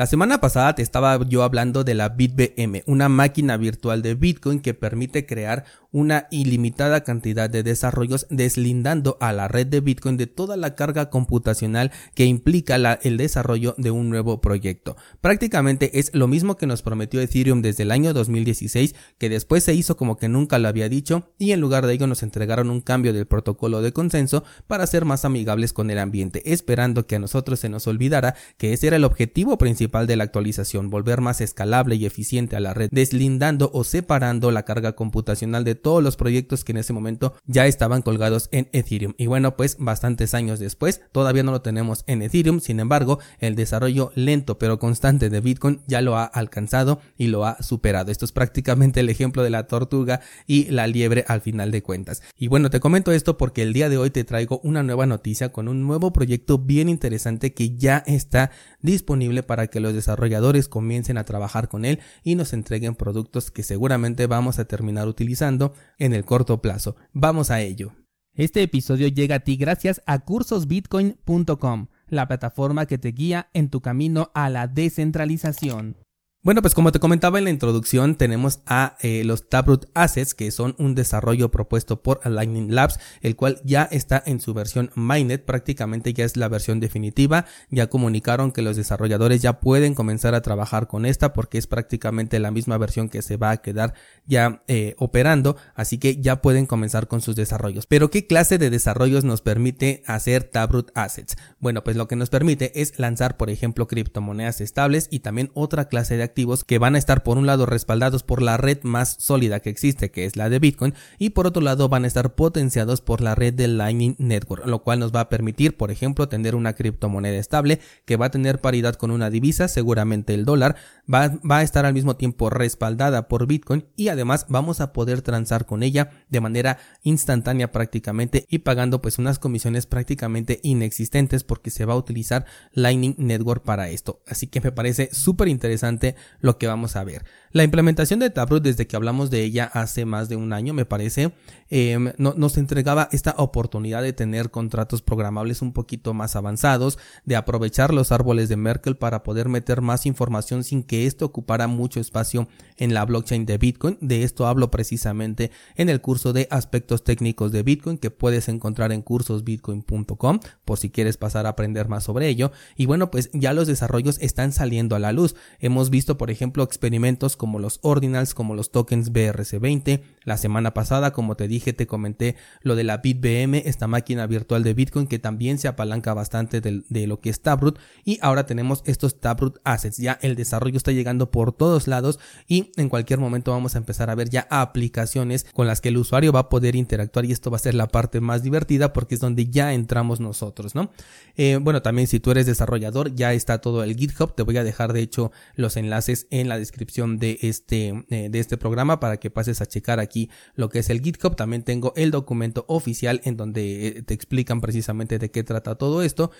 La semana pasada te estaba yo hablando de la BitBM, una máquina virtual de Bitcoin que permite crear una ilimitada cantidad de desarrollos deslindando a la red de Bitcoin de toda la carga computacional que implica el desarrollo de un nuevo proyecto. Prácticamente es lo mismo que nos prometió Ethereum desde el año 2016, que después se hizo como que nunca lo había dicho y en lugar de ello nos entregaron un cambio del protocolo de consenso para ser más amigables con el ambiente, esperando que a nosotros se nos olvidara que ese era el objetivo principal de la actualización, volver más escalable y eficiente a la red, deslindando o separando la carga computacional de todos los proyectos que en ese momento ya estaban colgados en Ethereum. Y bueno, pues bastantes años después, todavía no lo tenemos en Ethereum, sin embargo, el desarrollo lento pero constante de Bitcoin ya lo ha alcanzado y lo ha superado. Esto es prácticamente el ejemplo de la tortuga y la liebre al final de cuentas. Y bueno, te comento esto porque el día de hoy te traigo una nueva noticia con un nuevo proyecto bien interesante que ya está disponible para que los desarrolladores comiencen a trabajar con él y nos entreguen productos que seguramente vamos a terminar utilizando en el corto plazo. Vamos a ello. Este episodio llega a ti gracias a cursosbitcoin.com, la plataforma que te guía en tu camino a la descentralización. Bueno, pues como te comentaba en la introducción, tenemos a eh, los Taproot Assets, que son un desarrollo propuesto por Lightning Labs, el cual ya está en su versión Mainnet, prácticamente ya es la versión definitiva. Ya comunicaron que los desarrolladores ya pueden comenzar a trabajar con esta porque es prácticamente la misma versión que se va a quedar ya eh, operando, así que ya pueden comenzar con sus desarrollos. Pero ¿qué clase de desarrollos nos permite hacer Taproot Assets? Bueno, pues lo que nos permite es lanzar, por ejemplo, criptomonedas estables y también otra clase de que van a estar por un lado respaldados por la red más sólida que existe, que es la de Bitcoin, y por otro lado van a estar potenciados por la red de Lightning Network, lo cual nos va a permitir, por ejemplo, tener una criptomoneda estable que va a tener paridad con una divisa, seguramente el dólar, va, va a estar al mismo tiempo respaldada por Bitcoin y además vamos a poder transar con ella de manera instantánea prácticamente y pagando pues unas comisiones prácticamente inexistentes porque se va a utilizar Lightning Network para esto. Así que me parece súper interesante lo que vamos a ver. La implementación de Taproot desde que hablamos de ella hace más de un año, me parece, em, nos entregaba esta oportunidad de tener contratos programables un poquito más avanzados, de aprovechar los árboles de Merkel para poder meter más información sin que esto ocupara mucho espacio en la blockchain de Bitcoin. De esto hablo precisamente en el curso de aspectos técnicos de Bitcoin que puedes encontrar en cursosbitcoin.com por si quieres pasar a aprender más sobre ello. Y bueno, pues ya los desarrollos están saliendo a la luz. Hemos visto, por ejemplo, experimentos como los ordinals, como los tokens BRC20. La semana pasada, como te dije, te comenté lo de la BitBM, esta máquina virtual de Bitcoin que también se apalanca bastante de, lo que es Taproot. Y ahora tenemos estos Taproot Assets. Ya el desarrollo está llegando por todos lados y en cualquier momento vamos a empezar a ver ya aplicaciones con las que el usuario va a poder interactuar y esto va a ser la parte más divertida porque es donde ya entramos nosotros, ¿no? Eh, bueno, también si tú eres desarrollador ya está todo el GitHub, te voy a dejar de hecho los enlaces en la descripción de este, eh, de este programa para que pases a checar aquí lo que es el GitHub. También tengo el documento oficial en donde eh, te explican precisamente de qué trata todo esto.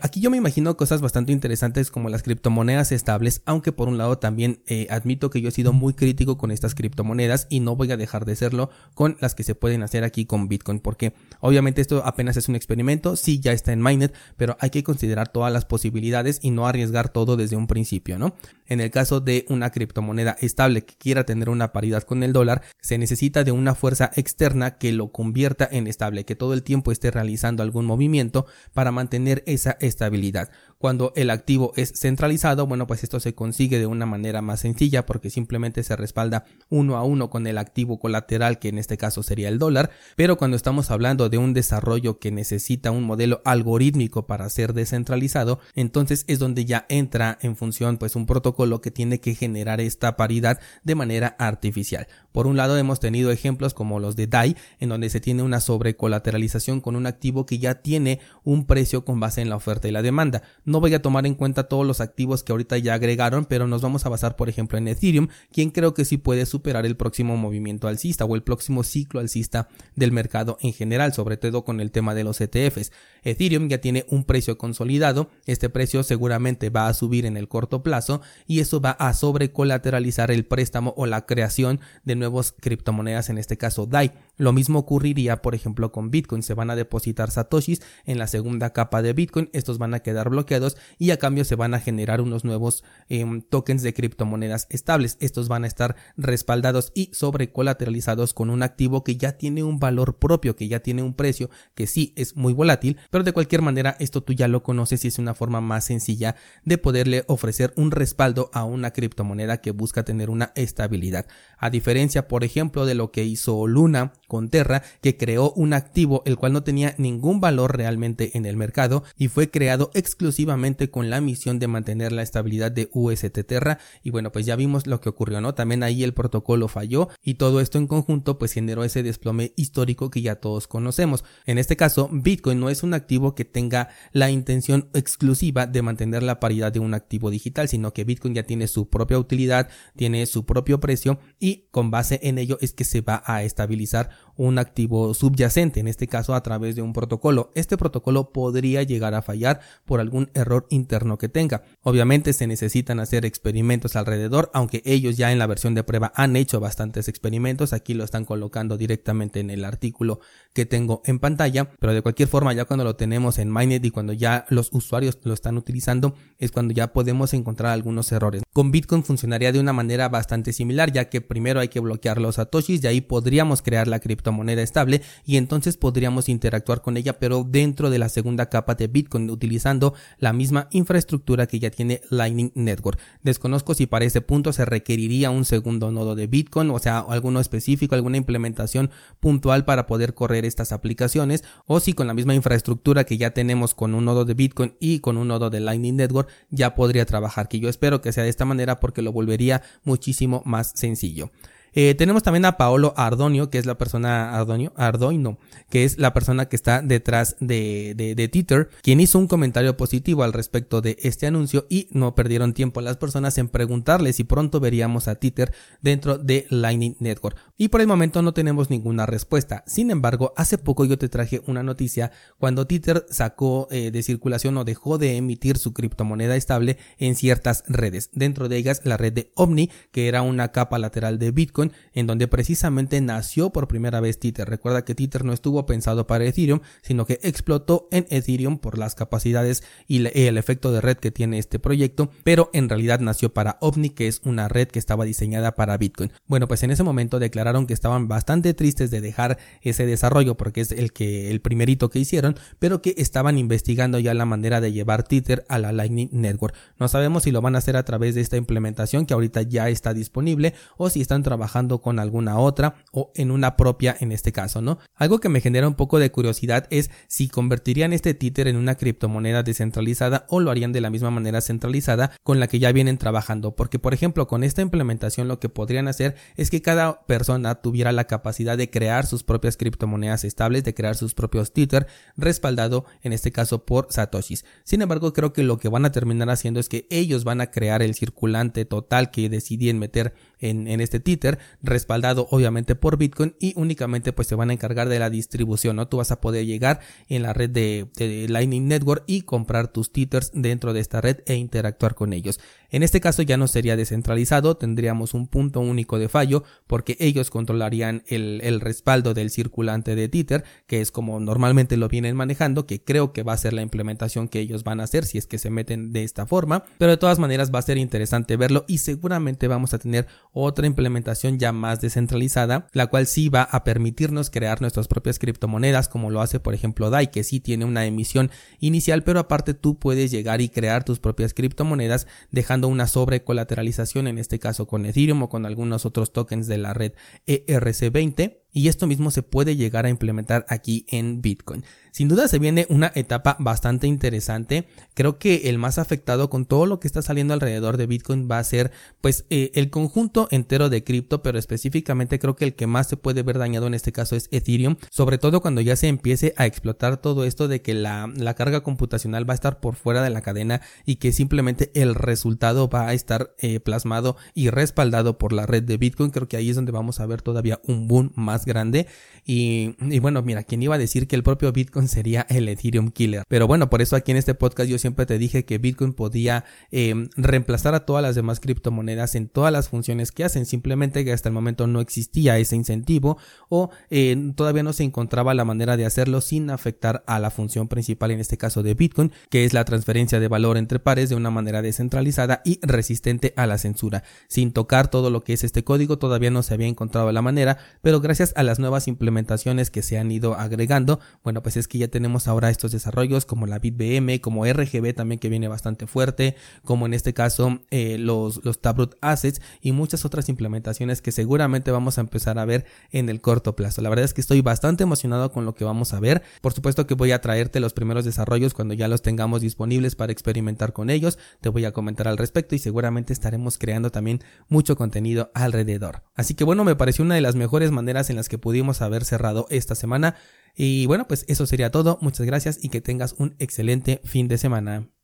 aquí yo me imagino cosas bastante interesantes como las criptomonedas estables, aunque por un lado también admito que yo he sido muy crítico con estas criptomonedas y no voy a dejar de serlo con las que se pueden hacer aquí con Bitcoin porque obviamente esto apenas es un experimento, sí ya está en Mainnet, pero hay que considerar todas las posibilidades y no arriesgar todo desde un principio, ¿no? En el caso de una criptomoneda estable que quiera tener una paridad con el dólar, se necesita de una fuerza externa que lo convierta en estable, que todo el tiempo esté realizando algún movimiento para mantener esa estabilidad. Cuando el activo es centralizado, bueno, pues esto se consigue de una manera más sencilla porque simplemente se respalda uno a uno con el activo colateral que en este caso sería el dólar, pero cuando estamos hablando de un desarrollo que necesita un modelo algorítmico para ser descentralizado, entonces es donde ya entra en función pues un protocolo que tiene que generar esta paridad de manera artificial. Por un lado hemos tenido ejemplos como los de DAI, en donde se tiene una sobrecolateralización con un activo que ya tiene un precio con base en la oferta y la demanda. No voy a tomar en cuenta todos los activos que ahorita ya agregaron, pero nos vamos a basar por ejemplo en Ethereum, quien creo que sí puede superar el próximo movimiento alcista o el próximo ciclo alcista del mercado en general, sobre todo con el tema de los ETFs. Ethereum ya tiene un precio consolidado, este precio seguramente va a subir en el corto plazo y eso va a sobrecolateralizar el préstamo o la creación de nuevas criptomonedas, en este caso DAI. Lo mismo ocurriría, por ejemplo, con Bitcoin. Se van a depositar satoshis en la segunda capa de Bitcoin. Estos van a quedar bloqueados y a cambio se van a generar unos nuevos em, tokens de criptomonedas estables. Estos van a estar respaldados y sobrecolateralizados con un activo que ya tiene un valor propio, que ya tiene un precio, que sí es muy volátil, pero de cualquier manera esto tú ya lo conoces y es una forma más sencilla de poderle ofrecer un respaldo a una criptomoneda que busca tener una estabilidad. A diferencia, por ejemplo, de lo que hizo Luna con Terra, que creó un activo el cual no tenía ningún valor realmente en el mercado y fue creado exclusivamente con la misión de mantener la estabilidad de UST Terra. Y bueno pues ya vimos lo que ocurrió no también ahí el protocolo falló y todo esto en conjunto pues generó ese desplome histórico que ya todos conocemos. En este caso Bitcoin no es un activo que tenga la intención exclusiva de mantener la paridad de un activo digital sino que Bitcoin ya tiene su propia utilidad tiene su propio precio y con base en ello es que se va a estabilizar un activo subyacente, en este caso a través de un protocolo. Este protocolo podría llegar a fallar por algún error interno que tenga. Obviamente se necesitan hacer experimentos alrededor, aunque ellos ya en la versión de prueba han hecho bastantes experimentos, aquí lo están colocando directamente en el artículo que tengo en pantalla, pero de cualquier forma ya cuando lo tenemos en Mainnet y cuando ya los usuarios lo están utilizando es cuando ya podemos encontrar algunos errores. Con Bitcoin funcionaría de una manera bastante similar, ya que primero hay que bloquear los satoshis y ahí podríamos crear la criptomoneda estable y entonces podríamos interactuar con ella, pero dentro de la segunda capa de Bitcoin utilizando la misma infraestructura que ya tiene Lightning Network. Desconozco si para ese punto se requeriría un segundo nodo de Bitcoin, o sea, alguno específico, alguna implementación puntual para poder correr estas aplicaciones, o si con la misma infraestructura que ya tenemos con un nodo de Bitcoin y con un nodo de Lightning Network ya podría trabajar, que yo espero que sea de esta manera porque lo volvería muchísimo más sencillo. Eh, tenemos también a Paolo Ardonio, que es la persona Ardonio, Ardoino, que es la persona que está detrás de, de, de Twitter, quien hizo un comentario positivo al respecto de este anuncio y no perdieron tiempo las personas en preguntarle si pronto veríamos a Twitter dentro de Lightning Network. Y por el momento no tenemos ninguna respuesta. Sin embargo, hace poco yo te traje una noticia cuando Twitter sacó eh, de circulación o dejó de emitir su criptomoneda estable en ciertas redes. Dentro de ellas la red de Omni, que era una capa lateral de Bitcoin en donde precisamente nació por primera vez Tether. Recuerda que Tether no estuvo pensado para Ethereum, sino que explotó en Ethereum por las capacidades y el efecto de red que tiene este proyecto, pero en realidad nació para OVNI, que es una red que estaba diseñada para Bitcoin. Bueno, pues en ese momento declararon que estaban bastante tristes de dejar ese desarrollo porque es el que el primerito que hicieron, pero que estaban investigando ya la manera de llevar Tether a la Lightning Network. No sabemos si lo van a hacer a través de esta implementación que ahorita ya está disponible o si están trabajando con alguna otra o en una propia en este caso, ¿no? Algo que me genera un poco de curiosidad es si convertirían este títer en una criptomoneda descentralizada o lo harían de la misma manera centralizada con la que ya vienen trabajando, porque por ejemplo con esta implementación lo que podrían hacer es que cada persona tuviera la capacidad de crear sus propias criptomonedas estables, de crear sus propios títer respaldado en este caso por satoshis. Sin embargo, creo que lo que van a terminar haciendo es que ellos van a crear el circulante total que decidían meter en, en este títer respaldado obviamente por Bitcoin y únicamente pues se van a encargar de la distribución, ¿no? Tú vas a poder llegar en la red de, Lightning Network y comprar tus tethers dentro de esta red e interactuar con ellos. En este caso ya no sería descentralizado, tendríamos un punto único de fallo porque ellos controlarían el, el respaldo del circulante de Tether, que es como normalmente lo vienen manejando, que creo que va a ser la implementación que ellos van a hacer si es que se meten de esta forma, pero de todas maneras va a ser interesante verlo y seguramente vamos a tener otra implementación ya más descentralizada, la cual sí va a permitirnos crear nuestras propias criptomonedas, como lo hace por ejemplo DAI, que sí tiene una emisión inicial, pero aparte tú puedes llegar y crear tus propias criptomonedas dejando una sobrecolateralización, en este caso con Ethereum o con algunos otros tokens de la red ERC20 y esto mismo se puede llegar a implementar aquí en Bitcoin. Sin duda se viene una etapa bastante interesante. Creo que el más afectado con todo lo que está saliendo alrededor de Bitcoin va a ser pues eh, el conjunto entero de cripto, pero específicamente creo que el que más se puede ver dañado en este caso es Ethereum, sobre todo cuando ya se empiece a explotar todo esto de que la, la carga computacional va a estar por fuera de la cadena y que simplemente el resultado va a estar eh, plasmado y respaldado por la red de Bitcoin. Creo que ahí es donde vamos a ver todavía un boom más grande. Y, bueno, mira, ¿quién iba a decir que el propio Bitcoin sería el Ethereum Killer? Pero bueno, por eso aquí en este podcast yo siempre te dije que Bitcoin podía em, reemplazar a todas las demás criptomonedas en todas las funciones que hacen, simplemente que hasta el momento no existía ese incentivo o eh, todavía no se encontraba la manera de hacerlo sin afectar a la función principal, en este caso de Bitcoin, que es la transferencia de valor entre pares de una manera descentralizada y resistente a la censura. Sin tocar todo lo que es este código, todavía no se había encontrado la manera, pero a las nuevas implementaciones que se han ido agregando, bueno, pues es que ya tenemos ahora estos desarrollos como la BitBM, como RGB también que viene bastante fuerte, como en este caso eh, los, los Assets y muchas otras implementaciones que seguramente vamos a empezar a ver en el corto plazo. La verdad es que estoy bastante emocionado con lo que vamos a ver. Por supuesto que voy a traerte los primeros desarrollos cuando ya los tengamos disponibles para experimentar con ellos. Te voy a comentar al respecto y seguramente estaremos creando también mucho contenido alrededor. Así que bueno, me pareció una de las mejores maneras en que pudimos haber cerrado esta semana. Y bueno, pues eso sería todo. Muchas gracias y que tengas un excelente fin de semana.